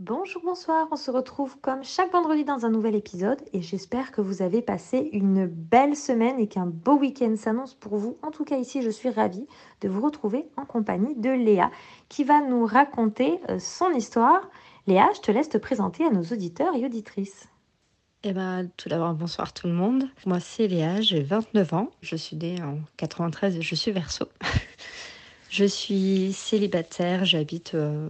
Bonjour, bonsoir, on se retrouve comme chaque vendredi dans un nouvel épisode et j'espère que vous avez passé une belle semaine et qu'un beau week-end s'annonce pour vous. En tout cas ici, je suis ravie de vous retrouver en compagnie de Léa qui va nous raconter euh, son histoire. Léa, je te laisse te présenter à nos auditeurs et auditrices. Eh ben, tout d'abord, bonsoir tout le monde. Moi, c'est Léa, j'ai 29 ans. Je suis née en 93 et je suis verso. je suis célibataire, j'habite... Euh,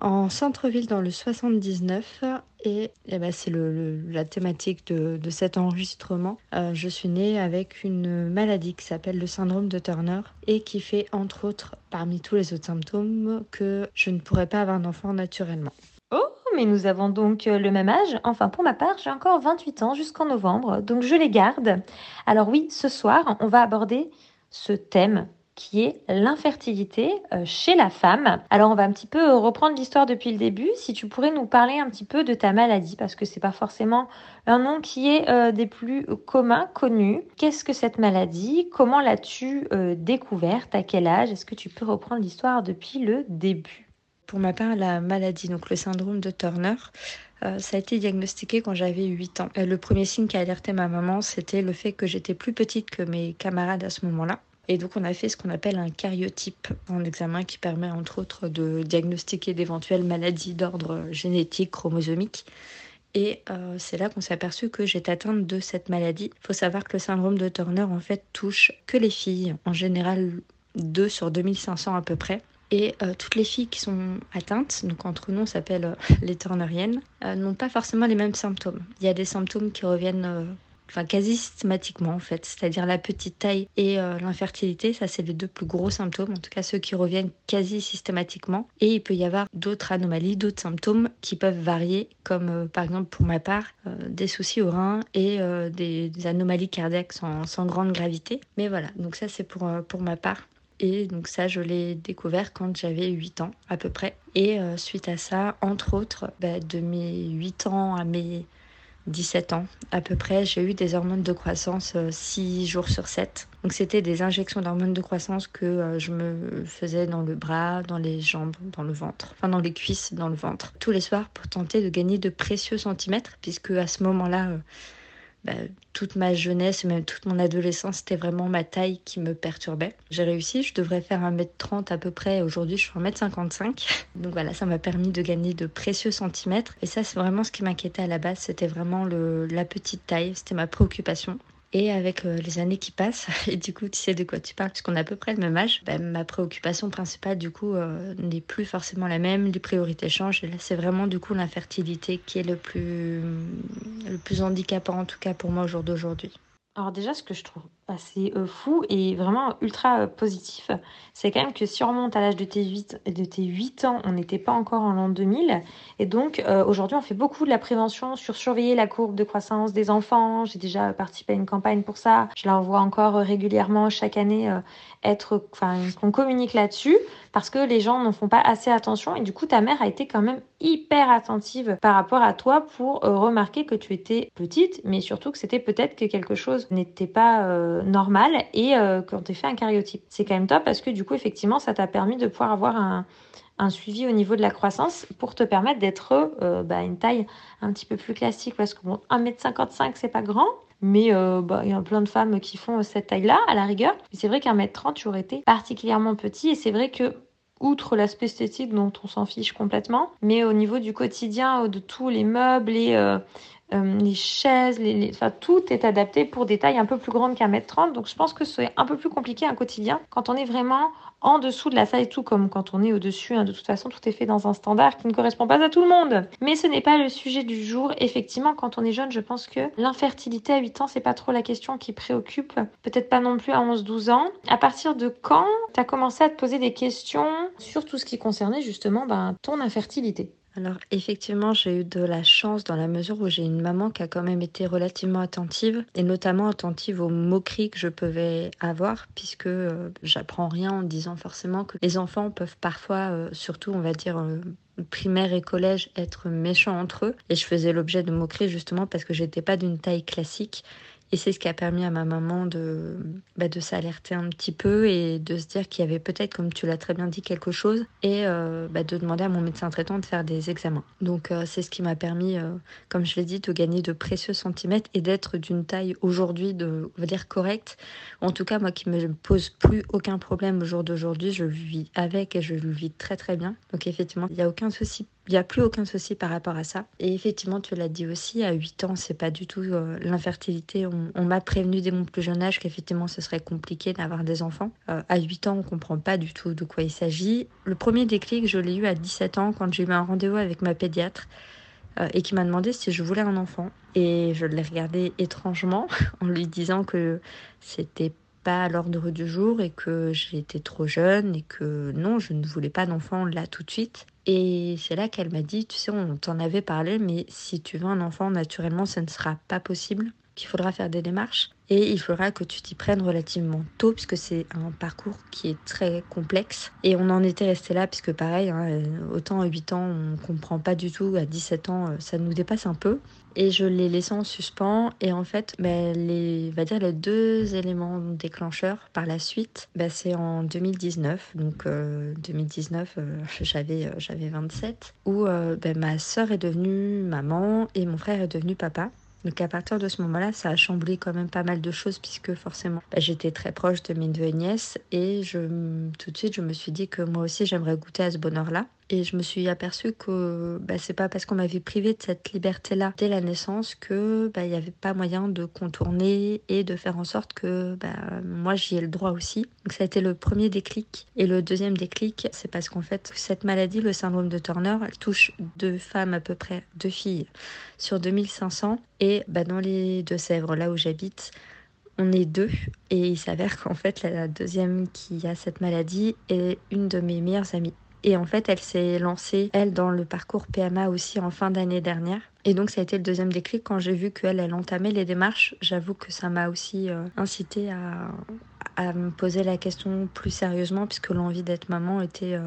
en centre-ville dans le 79 et, eh ben, c'est la thématique de, cet enregistrement. Euh, je suis née avec une maladie qui s'appelle le syndrome de Turner et qui fait entre autres parmi tous les autres symptômes que je ne pourrais pas avoir d'enfant naturellement. Oh, mais nous avons donc euh, le même âge. Enfin, pour ma part, j'ai encore 28 ans jusqu'en novembre, donc je les garde. Alors oui, ce soir, on va aborder ce thème qui est l'infertilité euh, chez la femme. Alors on va un petit peu reprendre l'histoire depuis le début. Si tu pourrais nous parler un petit peu de ta maladie, parce que c'est pas forcément un nom qui est euh, des plus communs, connus. Qu'est-ce que cette maladie? Comment l'as-tu euh, découverte? À quel âge? Est-ce que tu peux reprendre l'histoire depuis le début? Pour ma part, la maladie, donc le syndrome de Turner, ça a été diagnostiqué quand j'avais 8 ans. le premier signe qui a alerté ma maman, c'était le fait que j'étais plus petite que mes camarades à ce moment-là. Et donc on a fait ce qu'on appelle un cariotype en examen qui permet entre autres de diagnostiquer d'éventuelles maladies d'ordre génétique, chromosomique. Et euh, c'est là qu'on s'est aperçu que j'étais atteinte de cette maladie. Il faut savoir que le syndrome de Turner en fait touche que les filles, en général 2 sur 2500 à peu près. Et euh, toutes les filles qui sont atteintes, donc entre nous on s'appelle euh, les Turneriennes, n'ont pas forcément les mêmes symptômes. Il y a des symptômes qui reviennent enfin quasi systématiquement en fait, c'est-à-dire la petite taille et euh, l'infertilité, ça c'est les deux plus gros symptômes, en tout cas ceux qui reviennent quasi systématiquement. Et il peut y avoir d'autres anomalies, d'autres symptômes qui peuvent varier, comme euh, par exemple pour ma part, euh, des soucis au rein et des, anomalies cardiaques sans, sans, grande gravité. Mais voilà, donc ça c'est pour, pour ma part. Et donc ça, je l'ai découvert quand j'avais 8 ans à peu près. Et suite à ça, entre autres, bah, de mes 8 ans à mes 17 ans à peu près, j'ai eu des hormones de croissance 6 euh, jours sur 7. Donc c'était des injections d'hormones de croissance que euh, je me faisais dans le bras, dans les jambes, dans le ventre, enfin dans les cuisses, dans le ventre, tous les soirs pour tenter de gagner de précieux centimètres, puisque à ce moment-là, euh, bah, toute ma jeunesse et même toute mon adolescence, c'était vraiment ma taille qui me perturbait. J'ai réussi, je devrais faire 1m30 à peu près. Aujourd'hui, je suis 1m55. Donc voilà, ça m'a permis de gagner de précieux centimètres. Et ça, c'est vraiment ce qui m'inquiétait à la base. C'était vraiment le, la petite taille. C'était ma préoccupation. Et avec euh, les années qui passent, et du coup, tu sais de quoi tu parles, puisqu'on a à peu près le même âge, bah, ma préoccupation principale, du coup, euh, n'est plus forcément la même. Les priorités changent. Et là, c'est vraiment, du coup, l'infertilité qui est le plus, le plus handicapant, en tout cas pour moi, au jour d'aujourd'hui. Alors déjà, ce que je trouve assez euh, fou et vraiment ultra positif, c'est quand même que si on remonte à l'âge de tes 8, de tes 8 ans, on n'était pas encore en l'an 2000. Et donc aujourd'hui, on fait beaucoup de la prévention sur surveiller la courbe de croissance des enfants. J'ai déjà participé à une campagne pour ça. Je la vois encore régulièrement chaque année être, enfin, qu'on communique là-dessus parce que les gens n'en font pas assez attention. Et du coup, ta mère a été quand même hyper attentive par rapport à toi pour euh, remarquer que tu étais petite, mais surtout que c'était peut-être que quelque chose n'était pas euh, normal et euh, qu'on t'ait fait un cariotype. C'est quand même top parce que du coup, effectivement, ça t'a permis de pouvoir avoir un, suivi au niveau de la croissance pour te permettre d'être euh, bah, une taille un petit peu plus classique parce que bon, 1m55 c'est pas grand mais euh, bah, il y a plein de femmes qui font cette taille-là à la rigueur. C'est vrai qu'un mètre 30 tu aurais été particulièrement petit et c'est vrai que outre l'aspect esthétique dont on s'en fiche complètement, mais au niveau du quotidien, de tous les meubles et les chaises, les, tout est adapté pour des tailles un peu plus grandes qu'un mètre 30. Donc je pense que c'est un peu plus compliqué un quotidien quand on est vraiment en dessous de la taille, tout comme quand on est au-dessus. Hein, de toute façon, tout est fait dans un standard qui ne correspond pas à tout le monde. Mais ce n'est pas le sujet du jour. Effectivement, quand on est jeune, je pense que l'infertilité à 8 ans, c'est pas trop la question qui préoccupe. Peut-être pas non plus à 11-12 ans. À partir de quand tu as commencé à te poser des questions sur tout ce qui concernait justement ben, ton infertilité? Alors effectivement, j'ai eu de la chance dans la mesure où j'ai une maman qui a quand même été relativement attentive et notamment attentive aux moqueries que je pouvais avoir puisque euh, j'apprends rien en disant forcément que les enfants peuvent parfois, euh, surtout on va dire euh, primaire et collège, être méchants entre eux. Et je faisais l'objet de moqueries justement parce que j'étais pas d'une taille classique et c'est ce qui a permis à ma maman de, bah, de s'alerter un petit peu et de se dire qu'il y avait peut-être, comme tu l'as très bien dit, quelque chose et euh, bah, de demander à mon médecin traitant de faire des examens. Donc euh, c'est ce qui m'a permis, euh, comme je l'ai dit, de gagner de précieux centimètres et d'être d'une taille aujourd'hui, de, on va dire, correcte. En tout cas, moi qui me pose plus aucun problème au jour d'aujourd'hui, je vis avec et je le vis très très bien. Donc effectivement, il n'y a aucun souci il n'y a plus aucun souci par rapport à ça. Et effectivement, tu l'as dit aussi, à 8 ans, c'est pas du tout euh, l'infertilité. On, m'a prévenu dès mon plus jeune âge qu'effectivement, ce serait compliqué d'avoir des enfants. Euh, à 8 ans, on comprend pas du tout de quoi il s'agit. Le premier déclic, je l'ai eu à 17 ans quand j'ai eu un rendez-vous avec ma pédiatre euh, et qui m'a demandé si je voulais un enfant. Et je l'ai regardé étrangement en lui disant que c'était pas à l'ordre du jour et que j'étais trop jeune et que non, je ne voulais pas d'enfant là tout de suite. Et c'est là qu'elle m'a dit, tu sais, on t'en avait parlé, mais si tu veux un enfant, naturellement, ça ne sera pas possible, qu'il faudra faire des démarches. Et il faudra que tu t'y prennes relativement tôt, puisque c'est un parcours qui est très complexe. Et on en était resté là, puisque pareil, hein, euh, autant à 8 ans, on comprend pas du tout, à 17 ans, euh, ça nous dépasse un peu. Et je l'ai laissé en suspens. Et en fait, bah, les, va dire les deux éléments déclencheurs par la suite, bah, c'est en 2019. Donc 2019, euh, j'avais, j'avais 27, où bah, ma sœur est devenue maman et mon frère est devenu papa. Donc à partir de ce moment-là, ça a chamboulé quand même pas mal de choses puisque forcément bah, j'étais très proche de mes deux nièces et je, tout de suite je me suis dit que moi aussi j'aimerais goûter à ce bonheur-là. Et je me suis aperçue que bah, c'est pas parce qu'on m'avait privé de cette liberté-là dès la naissance que bah, il n'y avait pas moyen de contourner et de faire en sorte que moi j'y ai le droit aussi. Donc ça a été le premier déclic. Et le deuxième déclic, c'est parce qu'en fait cette maladie, le syndrome de Turner, elle touche deux femmes à peu près, deux filles sur 2500. Et bah, dans les Deux-Sèvres, là où j'habite, on est deux et il s'avère qu'en fait la deuxième qui a cette maladie est une de mes meilleures amies. Et en fait, elle s'est lancée, elle, dans le parcours PMA aussi en fin d'année dernière. Et donc, ça a été le deuxième déclic quand j'ai vu qu'elle, elle entamait les démarches. J'avoue que ça m'a aussi euh, incité à, à, me poser la question plus sérieusement, puisque l'envie d'être maman était euh,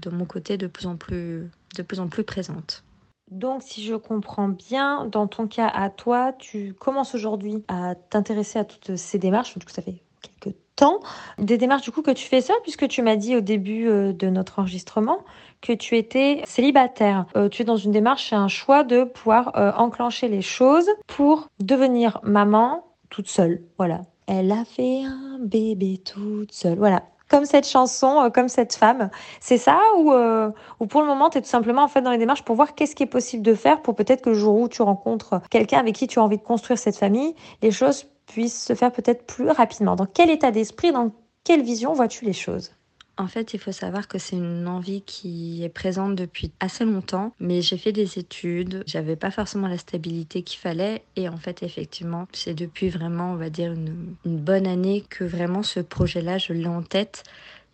de mon côté de plus en plus, de plus, en plus présente. Donc, si je comprends bien, dans ton cas à toi, tu commences aujourd'hui à t'intéresser à toutes ces démarches. Du coup, ça fait quelques temps. Des démarches du coup que tu fais seule, puisque tu m'as dit au début euh, de notre enregistrement que tu étais célibataire. Euh, tu es dans une démarche et un choix de pouvoir euh, enclencher les choses pour devenir maman toute seule. Voilà. Elle a fait un bébé toute seule. Voilà comme cette chanson, comme cette femme. C'est ça ou, ou pour le moment, tu es tout simplement en fait dans les démarches pour voir qu'est-ce qui est possible de faire pour peut-être que le jour où tu rencontres quelqu'un avec qui tu as envie de construire cette famille, les choses puisse se faire peut-être plus rapidement. Dans quel état d'esprit, dans quelle vision vois-tu les choses? En fait, il faut savoir que c'est une envie qui est présente depuis assez longtemps, mais j'ai fait des études, j'avais pas forcément la stabilité qu'il fallait, et en fait, effectivement, c'est depuis vraiment, on va dire, une, bonne année que vraiment ce projet-là, je l'ai en tête.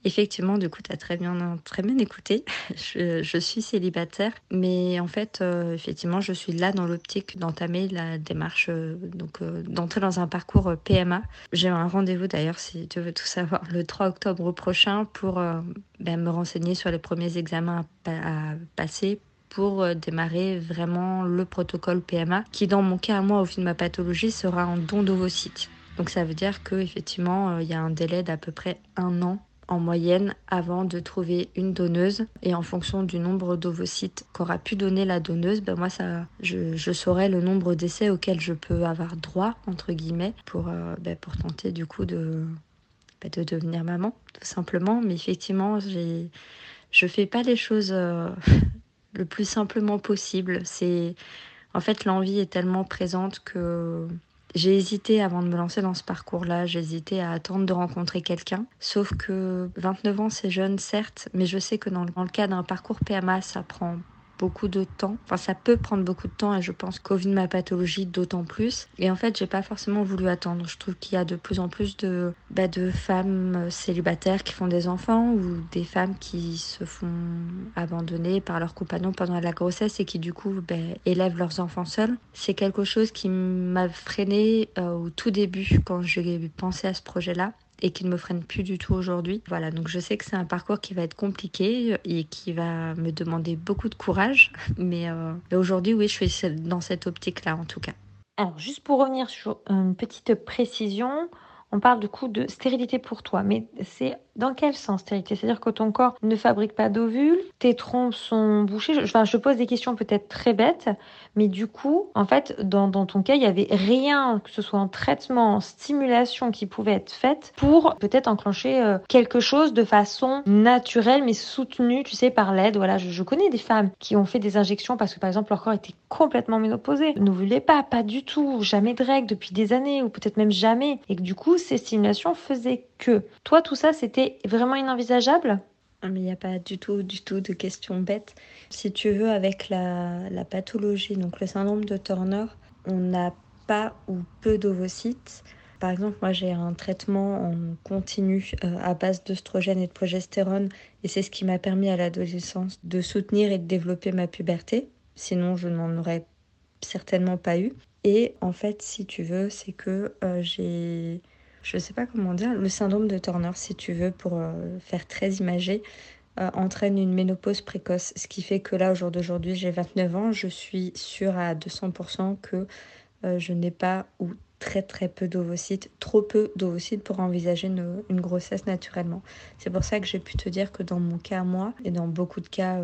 Effectivement, du coup, tu as très bien, très bien écouté. Je, suis célibataire, mais en fait, euh, effectivement, je suis là dans l'optique d'entamer la démarche, euh, donc euh, d'entrer dans un parcours PMA. J'ai un rendez-vous d'ailleurs, si tu veux tout savoir, le 3 octobre prochain pour ben, me renseigner sur les premiers examens à, passer pour démarrer vraiment le protocole PMA, qui dans mon cas, moi, au fil de ma pathologie, sera un don d'ovocytes. Donc ça veut dire qu'effectivement, il y a un délai d'à peu près un an en moyenne avant de trouver une donneuse. Et en fonction du nombre d'ovocytes qu'aura pu donner la donneuse, ben moi ça, je, je saurai le nombre d'essais auxquels je peux avoir droit, entre guillemets, pour, euh, ben pour tenter du coup de, ben de devenir maman, tout simplement. Mais effectivement, j'ai, je fais pas les choses euh, le plus simplement possible. C'est en fait l'envie est tellement présente que j'ai hésité avant de me lancer dans ce parcours-là, j'ai hésité à attendre de rencontrer quelqu'un. Sauf que 29 ans, c'est jeune, certes, mais je sais que dans le, cas d'un parcours PMA, ça prend beaucoup de temps. Enfin, ça peut prendre beaucoup de temps et je pense qu'au vu de ma pathologie, d'autant plus. Et en fait, j'ai pas forcément voulu attendre. Je trouve qu'il y a de plus en plus de, bah, de femmes célibataires qui font des enfants ou des femmes qui se font abandonner par leur compagnon pendant la grossesse et qui du coup bah, élèvent leurs enfants seuls. C'est quelque chose qui m'a freiné euh, au tout début quand j'ai pensé à ce projet-là et qui ne me freine plus du tout aujourd'hui. Voilà, donc je sais que c'est un parcours qui va être compliqué et qui va me demander beaucoup de courage, mais, euh, aujourd'hui, oui, je suis dans cette optique-là en tout cas. Alors, juste pour revenir sur une petite précision, on parle du coup de stérilité pour toi, mais c'est dans quel sens stérilité? C'est-à-dire que ton corps ne fabrique pas d'ovules, tes trompes sont bouchées. Je, enfin, je pose des questions peut-être très bêtes, mais du coup, en fait, dans, ton cas, il y avait rien, que ce soit en traitement, en stimulation, qui pouvait être faite pour peut-être enclencher euh, quelque chose de façon naturelle, mais soutenue, tu sais, par l'aide. Voilà, je, je, connais des femmes qui ont fait des injections parce que, par exemple, leur corps était complètement ménopausé, n'ovulait pas, pas du tout, jamais de règles depuis des années, ou peut-être même jamais, et que du coup, ces stimulations faisaient que. Toi, tout ça, c'était vraiment inenvisageable? Ah, mais il n'y a pas du tout, du tout de questions bêtes. Si tu veux, avec la, la pathologie, donc le syndrome de Turner, on n'a pas ou peu d'ovocytes. Par exemple, moi j'ai un traitement en continu euh, à base d'œstrogène et de progestérone et c'est ce qui m'a permis à l'adolescence de soutenir et de développer ma puberté. Sinon, je n'en aurais certainement pas eu. Et en fait, si tu veux, c'est que euh, j'ai je ne sais pas comment dire, le syndrome de Turner, si tu veux, pour euh, faire très imagé, euh, entraîne une ménopause précoce. Ce qui fait que là, au jour d'aujourd'hui, j'ai 29 ans, je suis sûre à 200% que euh, je n'ai pas ou très très peu d'ovocytes, trop peu d'ovocytes pour envisager une, grossesse naturellement. C'est pour ça que j'ai pu te dire que dans mon cas, moi, et dans beaucoup de cas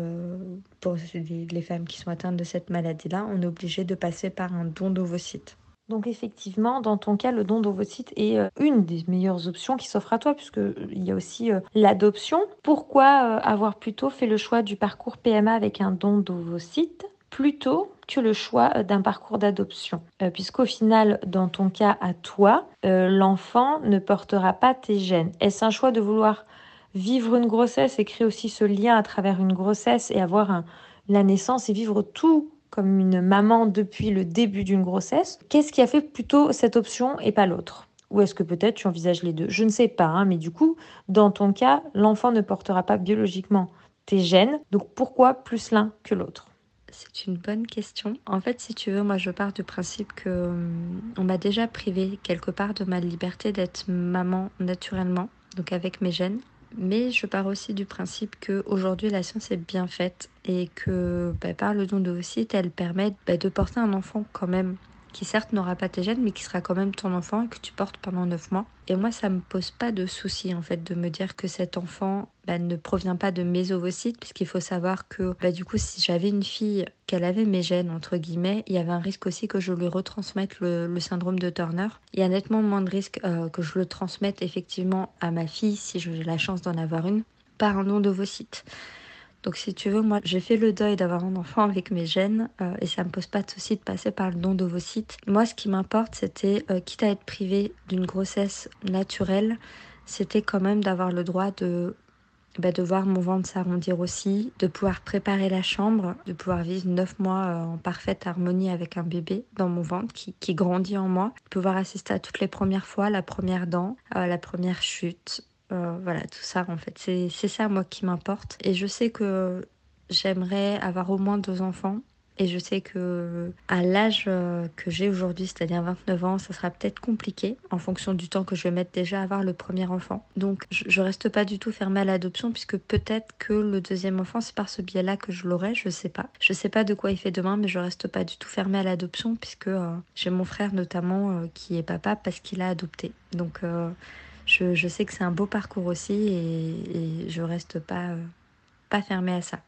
pour les, les femmes qui sont atteintes de cette maladie-là, on est obligé de passer par un don d'ovocytes. Donc effectivement, dans ton cas, le don d'ovocytes est euh, une des meilleures options qui s'offre à toi, puisqu'il euh, y a aussi euh, l'adoption. Pourquoi avoir plutôt fait le choix du parcours PMA avec un don d'ovocytes plutôt que le choix d'un parcours d'adoption? Puisqu'au final, dans ton cas à toi, l'enfant ne portera pas tes gènes. Est-ce un choix de vouloir vivre une grossesse et créer aussi ce lien à travers une grossesse et avoir la naissance et vivre tout comme une maman depuis le début d'une grossesse. Qu'est-ce qui a fait plutôt cette option et pas l'autre? Ou est-ce que peut-être tu envisages les deux? Je ne sais pas, hein, mais du coup, dans ton cas, l'enfant ne portera pas biologiquement tes gènes, donc pourquoi plus l'un que l'autre? C'est une bonne question. En fait, si tu veux, moi je pars du principe que hum, on m'a déjà privé quelque part de ma liberté d'être maman naturellement, donc avec mes gènes. Mais je pars aussi du principe qu'aujourd'hui la science est bien faite et que bah, par le don d'ovocytes, elle permet bah, de porter un enfant quand même qui certes n'aura pas tes gènes, mais qui sera quand même ton enfant et que tu portes pendant 9 mois. Et moi, ça me pose pas de souci en fait de me dire que cet enfant bah, ne provient pas de mes ovocytes, puisqu'il faut savoir que bah, du coup, si j'avais une fille qu'elle avait mes gènes entre guillemets, il y avait un risque aussi que je lui retransmette le, syndrome de Turner. Il y a nettement moins de risque euh, que je le transmette effectivement à ma fille si j'ai la chance d'en avoir une par un don d'ovocytes. Donc si tu veux, moi j'ai fait le deuil d'avoir un enfant avec mes gènes euh, et ça me pose pas de souci de passer par le don d'ovocytes. Moi ce qui m'importe c'était, euh, quitte à être privé d'une grossesse naturelle, c'était quand même d'avoir le droit de, bah, de voir mon ventre s'arrondir aussi, de pouvoir préparer la chambre, de pouvoir vivre neuf mois euh, en parfaite harmonie avec un bébé dans mon ventre qui, qui, grandit en moi, de pouvoir assister à toutes les premières fois, la première dent, la première chute, euh, voilà, tout ça en fait. C'est ça moi qui m'importe. Et je sais que j'aimerais avoir au moins deux enfants. Et je sais que à l'âge euh, que j'ai aujourd'hui, c'est-à-dire 29 ans, ça sera peut-être compliqué en fonction du temps que je vais mettre déjà à avoir le premier enfant. Donc je, reste pas du tout fermée à l'adoption puisque peut-être que le deuxième enfant, c'est par ce biais-là que je l'aurai, je sais pas. Je sais pas de quoi il fait demain, mais je reste pas du tout fermée à l'adoption puisque euh, j'ai mon frère notamment qui est papa parce qu'il a adopté. Donc je, sais que c'est un beau parcours aussi et, et je reste pas, euh, pas fermée à ça.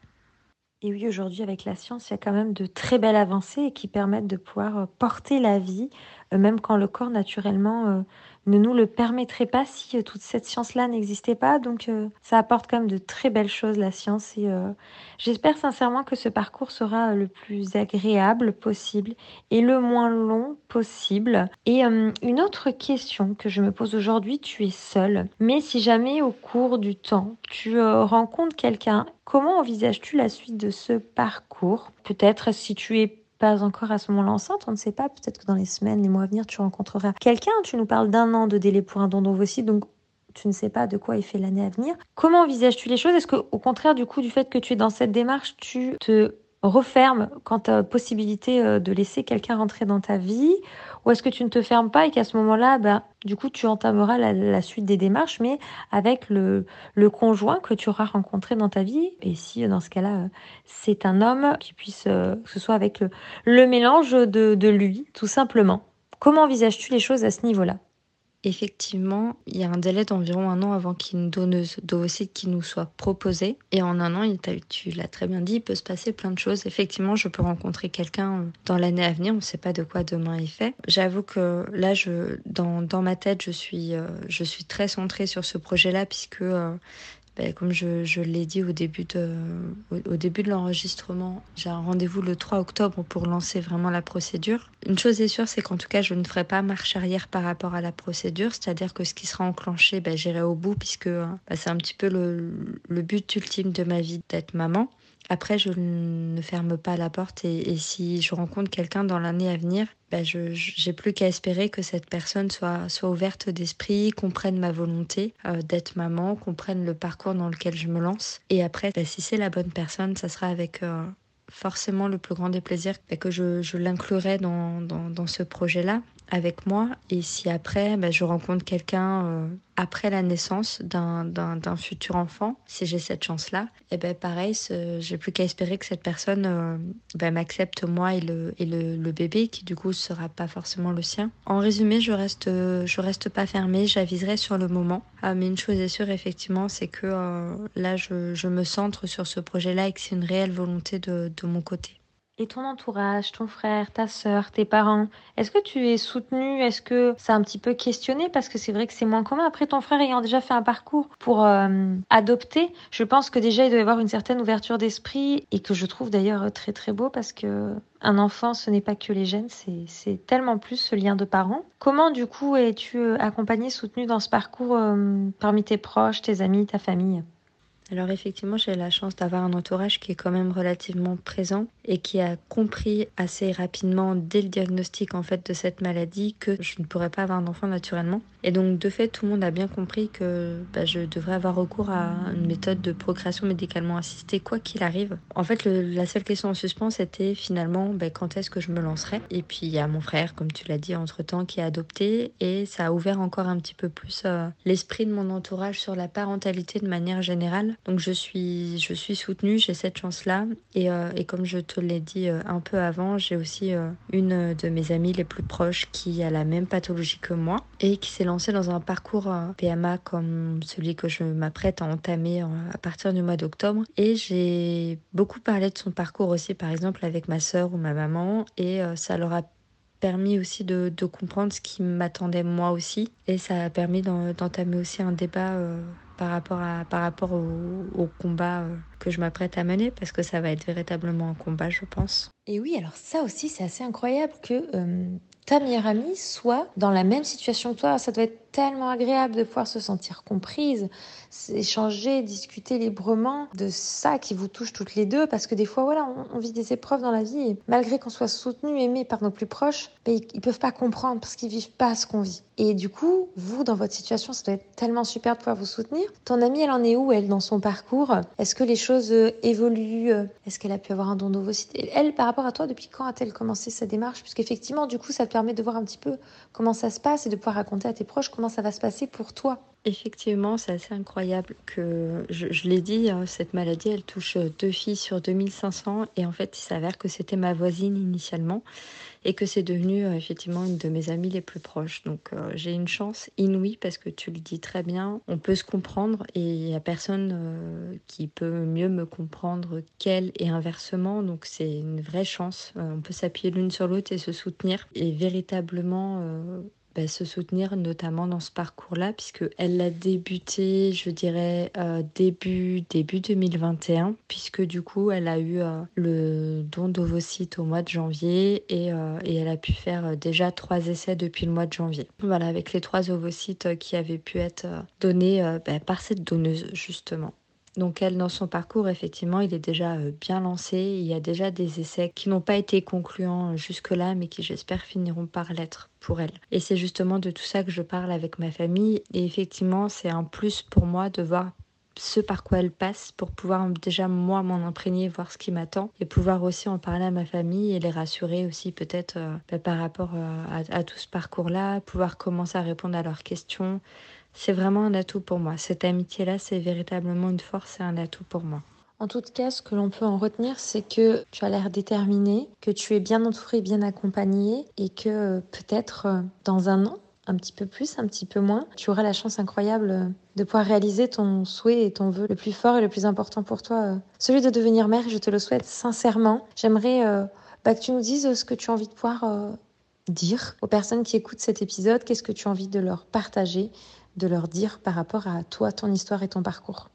Et oui, aujourd'hui, avec la science, il y a quand même de très belles avancées qui permettent de pouvoir euh, porter la vie, euh, même quand le corps naturellement ne nous le permettrait pas si euh, toute cette science-là n'existait pas. Donc euh, ça apporte quand même de très belles choses, la science. Et euh, j'espère sincèrement que ce parcours sera le plus agréable possible et le moins long possible. Et une autre question que je me pose aujourd'hui, tu es seule. Mais si jamais au cours du temps, tu rencontres quelqu'un, comment envisages-tu la suite de ce parcours? Peut-être si tu es pas encore à ce moment-là enceinte, on ne sait pas. Peut-être que dans les semaines, les mois à venir, tu rencontreras quelqu'un. Tu nous parles d'un an de délai pour un don d'ovocyte, donc tu ne sais pas de quoi est fait l'année à venir. Comment envisages-tu les choses? Est-ce que, au contraire, du coup, du fait que tu es dans cette démarche, tu te refermes quant à possibilité euh, de laisser quelqu'un rentrer dans ta vie? Ou est-ce que tu ne te fermes pas et qu'à ce moment-là, bah, du coup, tu entameras la, suite des démarches, mais avec le, le, conjoint que tu auras rencontré dans ta vie? Et si, dans ce cas-là, c'est un homme qui puisse, euh, que ce soit avec le, le mélange de, de lui, tout simplement. Comment envisages-tu les choses à ce niveau-là? Effectivement, il y a un délai d'environ un an avant qu'une donneuse d'ovocytes qui nous soit proposée. Et en un an, tu l'as très bien dit, il peut se passer plein de choses. Effectivement, je peux rencontrer quelqu'un euh, dans l'année à venir. On ne sait pas de quoi demain est fait. J'avoue que là, je, dans, dans ma tête, je suis, euh, je suis très centrée sur ce projet-là puisque euh, ben, comme je, l'ai dit au début de, l'enregistrement, j'ai un rendez-vous le 3 octobre pour lancer vraiment la procédure. Une chose est sûre, c'est qu'en tout cas, je ne ferai pas marche arrière par rapport à la procédure, c'est-à-dire que ce qui sera enclenché, ben, j'irai au bout puisque ben, c'est un petit peu le but ultime de ma vie d'être maman. Après, je ne ferme pas la porte et, si je rencontre quelqu'un dans l'année à venir, ben je n'ai plus qu'à espérer que cette personne soit, soit ouverte d'esprit, comprenne ma volonté euh, d'être maman, comprenne le parcours dans lequel je me lance. Et après, ben, si c'est la bonne personne, ça sera avec euh, forcément le plus grand des plaisirs ben, que je, je l'inclurai dans, dans ce projet-là avec moi. Et si après, ben, je rencontre quelqu'un euh, après la naissance d'un futur enfant, si j'ai cette chance-là, et eh ben pareil, j'ai plus qu'à espérer que cette personne euh, ben, m'accepte moi et, le, et le, le, bébé, qui du coup sera pas forcément le sien. En résumé, je reste, je reste pas fermée, j'aviserai sur le moment. Ah, mais une chose est sûre, effectivement, c'est que euh, là, je, je, me centre sur ce projet-là et que c'est une réelle volonté de, de mon côté. Et ton entourage, ton frère, ta sœur, tes parents, est-ce que tu es soutenu? Est-ce que a un petit peu questionné? Parce que c'est vrai que c'est moins commun. Après, ton frère ayant déjà fait un parcours pour euh, adopter, je pense que déjà il doit y avoir une certaine ouverture d'esprit et que je trouve d'ailleurs très très beau parce que un enfant, ce n'est pas que les gènes, c'est tellement plus ce lien de parents. Comment du coup es-tu euh, accompagné, soutenu dans ce parcours euh, parmi tes proches, tes amis, ta famille? Alors effectivement, j'ai la chance d'avoir un entourage qui est quand même relativement présent et qui a compris assez rapidement dès le diagnostic en fait de cette maladie que je ne pourrais pas avoir d'enfant naturellement. Et donc de fait, tout le monde a bien compris que bah, je devrais avoir recours à une méthode de procréation médicalement assistée quoi qu'il arrive. En fait, la seule question en suspens était finalement bah, quand est-ce que je me lancerais. Et puis il y a mon frère, comme tu l'as dit entre-temps, qui a adopté et ça a ouvert encore un petit peu plus euh, l'esprit de mon entourage sur la parentalité de manière générale. Donc je suis, soutenue, j'ai cette chance-là. Et, euh, comme je te l'ai dit euh, un peu avant, j'ai aussi euh, une de mes amies les plus proches qui a la même pathologie que moi et qui s'est lancée dans un parcours PMA comme celui que je m'apprête à entamer à partir du mois d'octobre. Et j'ai beaucoup parlé de son parcours aussi, par exemple avec ma sœur ou ma maman, et ça leur a permis aussi de, comprendre ce qui m'attendait moi aussi. Et ça a permis d'entamer aussi un débat par rapport, à, par rapport au, combat euh, que je m'apprête à mener, parce que ça va être véritablement un combat, je pense. Et oui, alors ça aussi, c'est assez incroyable que euh, ta meilleure amie soit dans la même situation que toi. Ça doit être tellement agréable de pouvoir se sentir comprise, échanger, discuter librement de ça qui vous touche toutes les deux, parce que des fois, voilà, on, vit des épreuves dans la vie, et malgré qu'on soit soutenu, aimé par nos plus proches, ben, ils, peuvent pas comprendre parce qu'ils vivent pas ce qu'on vit. Et du coup, vous, dans votre situation, ça doit être tellement super de pouvoir vous soutenir. Ton amie, elle en est où, elle, dans son parcours? Est-ce que les choses euh, évoluent Est-ce qu'elle a pu avoir un don d'ovocyte Elle, par rapport à toi, depuis quand a-t-elle commencé sa démarche? Puisqu'effectivement, du coup, ça te permet de voir un petit peu comment ça se passe et de pouvoir raconter à tes proches comment ça va se passer pour toi. Effectivement, c'est assez incroyable que, je, l'ai dit, hein, cette maladie, elle touche deux filles sur 2500 et en fait, il s'avère que c'était ma voisine initialement et que c'est devenu euh, effectivement une de mes amies les plus proches. Donc euh, j'ai une chance inouïe parce que tu le dis très bien, on peut se comprendre et il n'y a personne euh, qui peut mieux me comprendre qu'elle et inversement. Donc c'est une vraie chance. on peut s'appuyer l'une sur l'autre et se soutenir et véritablement bah, se soutenir notamment dans ce parcours-là, puisque elle l'a débuté, je dirais, euh, début, début 2021, puisque du coup, elle a eu euh, le don d'ovocytes au mois de janvier et, et, elle a pu faire déjà trois essais depuis le mois de janvier. Voilà, avec les trois ovocytes qui avaient pu être donnés bah, par cette donneuse, justement. Donc elle, dans son parcours, effectivement, il est déjà euh, bien lancé. Il y a déjà des essais qui n'ont pas été concluants jusque-là, mais qui, j'espère, finiront par l'être pour elle. Et c'est justement de tout ça que je parle avec ma famille. Et effectivement, c'est un plus pour moi de voir ce par quoi elle passe pour pouvoir déjà moi m'en imprégner, voir ce qui m'attend et pouvoir aussi en parler à ma famille et les rassurer aussi peut-être euh, bah, par rapport euh, à, à, tout ce parcours-là, pouvoir commencer à répondre à leurs questions, c'est vraiment un atout pour moi. Cette amitié-là, c'est véritablement une force et un atout pour moi. En tout cas, ce que l'on peut en retenir, c'est que tu as l'air déterminé, que tu es bien entouré, bien accompagné et que euh, peut-être euh, dans un an, un petit peu plus, un petit peu moins, tu auras la chance incroyable euh, de pouvoir réaliser ton souhait et ton vœu le plus fort et le plus important pour toi, celui de devenir mère. Je te le souhaite sincèrement. J'aimerais bah, que tu nous dises ce que tu as envie de pouvoir dire aux personnes qui écoutent cet épisode, qu'est-ce que tu as envie de leur partager de leur dire par rapport à toi, ton histoire et ton parcours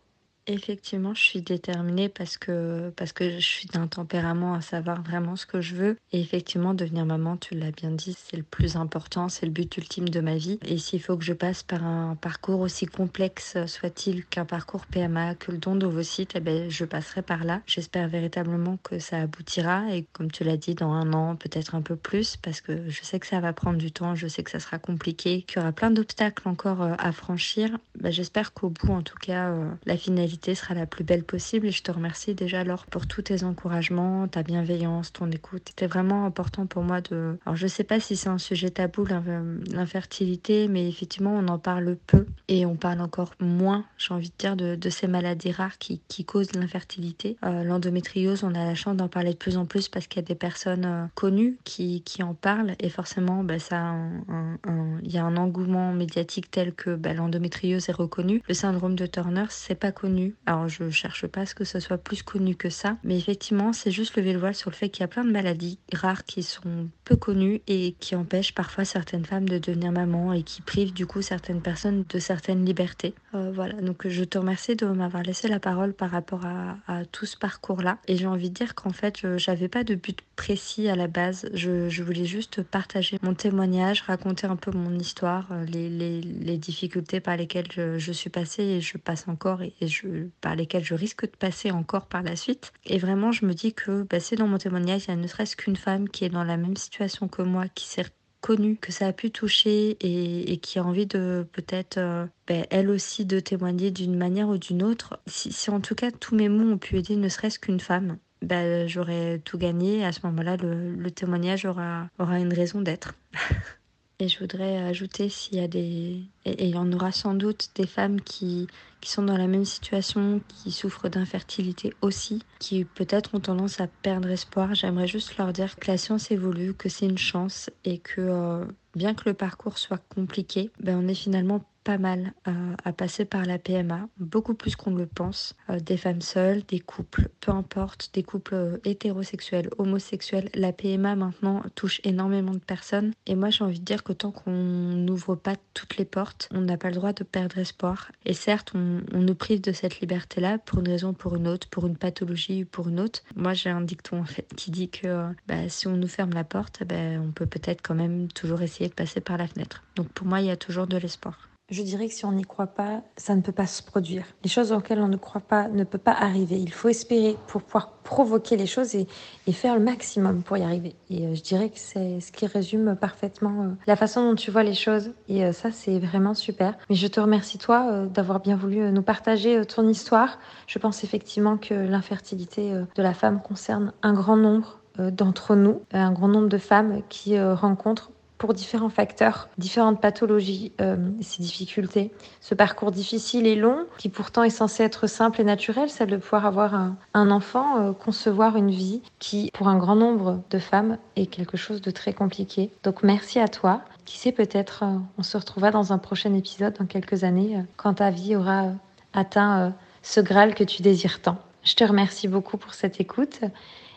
Effectivement, je suis déterminée parce que, parce que je suis d'un tempérament à savoir vraiment ce que je veux. Et effectivement, devenir maman, tu l'as bien dit, c'est le plus important, c'est le but ultime de ma vie. Et s'il faut que je passe par un parcours aussi complexe soit-il qu'un parcours PMA, que le don d'ovocytes, eh ben, je passerai par là. J'espère véritablement que ça aboutira. Et comme tu l'as dit, dans un an, peut-être un peu plus, parce que je sais que ça va prendre du temps, je sais que ça sera compliqué, qu'il y aura plein d'obstacles encore euh, à franchir. Ben, j'espère qu'au bout, en tout cas, euh, la finalité sera la plus belle possible. Et je te remercie déjà, Laure, pour tous tes encouragements, ta bienveillance, ton écoute. C'était vraiment important pour moi de. Alors, je sais pas si c'est un sujet tabou, l'infertilité, mais effectivement, on en parle peu et on parle encore moins, j'ai envie de dire, de, ces maladies rares qui, causent l'infertilité. Euh, l'endométriose, on a la chance d'en parler de plus en plus parce qu'il y a des personnes euh, connues qui, en parlent et forcément, bah, il y a un engouement médiatique tel que bah, l'endométriose est reconnue. Le syndrome de Turner, c'est pas connu alors je cherche pas à ce que ce soit plus connu que ça, mais effectivement c'est juste lever le voile sur le fait qu'il y a plein de maladies rares qui sont peu connues et qui empêchent parfois certaines femmes de devenir maman et qui privent du coup certaines personnes de certaines libertés. Euh, voilà, donc je te remercie de m'avoir laissé la parole par rapport à, tout ce parcours-là. Et j'ai envie de dire qu'en fait, j'avais pas de but précis à la base. Je, voulais juste partager mon témoignage, raconter un peu mon histoire, euh, les, difficultés par lesquelles je, suis passée et je passe encore et, je, par lesquelles je risque de passer encore par la suite. Et vraiment, je me dis que bah, si dans mon témoignage, il y a ne serait-ce qu'une femme qui est dans la même situation que moi, qui s'est connue, que ça a pu toucher et, qui a envie de peut-être euh, ben, elle aussi de témoigner d'une manière ou d'une autre. Si, en tout cas tous mes mots ont pu aider ne serait-ce qu'une femme, ben, j'aurais tout gagné. À ce moment-là, le, témoignage aura, aura une raison d'être. Et je voudrais ajouter s'il y a des... Et il y en aura sans doute des femmes qui, qui sont dans la même situation, qui souffrent d'infertilité aussi, qui peut-être ont tendance à perdre espoir. J'aimerais juste leur dire que la science évolue, que c'est une chance et que euh, bien que le parcours soit compliqué, ben on est finalement pas mal euh, à passer par la PMA, beaucoup plus qu'on le pense. Euh, des femmes seules, des couples, peu importe, des couples euh, hétérosexuels, homosexuels. La PMA maintenant touche énormément de personnes. Et moi j'ai envie de dire que tant qu'on n'ouvre pas toutes les portes, on n'a pas le droit de perdre espoir. Et certes, on, nous prive de cette liberté-là pour une raison ou pour une autre, pour une pathologie ou pour une autre. Moi j'ai un dicton en fait qui dit que bah, si on nous ferme la porte, bah, on peut peut-être quand même toujours essayer de passer par la fenêtre. Donc pour moi il y a toujours de l'espoir. Je dirais que si on n'y croit pas, ça ne peut pas se produire. Les choses auxquelles on ne croit pas ne peuvent pas arriver. Il faut espérer pour pouvoir provoquer les choses et, faire le maximum pour y arriver. Et euh, je dirais que c'est ce qui résume parfaitement euh, la façon dont tu vois les choses. Et euh, ça, c'est vraiment super. Mais je te remercie, toi, d'avoir bien voulu nous partager ton histoire. Je pense effectivement que l'infertilité de la femme concerne un grand nombre d'entre nous, un grand nombre de femmes qui rencontrent pour différents facteurs, différentes pathologies, euh, ces difficultés. Ce parcours difficile et long, qui pourtant est censé être simple et naturel, c'est de pouvoir avoir un, enfant, euh, concevoir une vie qui, pour un grand nombre de femmes, est quelque chose de très compliqué. Donc merci à toi. Qui sait, peut-être euh, on se retrouvera dans un prochain épisode dans quelques années, quand ta vie aura atteint ce Graal que tu désires tant. Je te remercie beaucoup pour cette écoute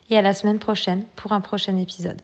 et à la semaine prochaine pour un prochain épisode.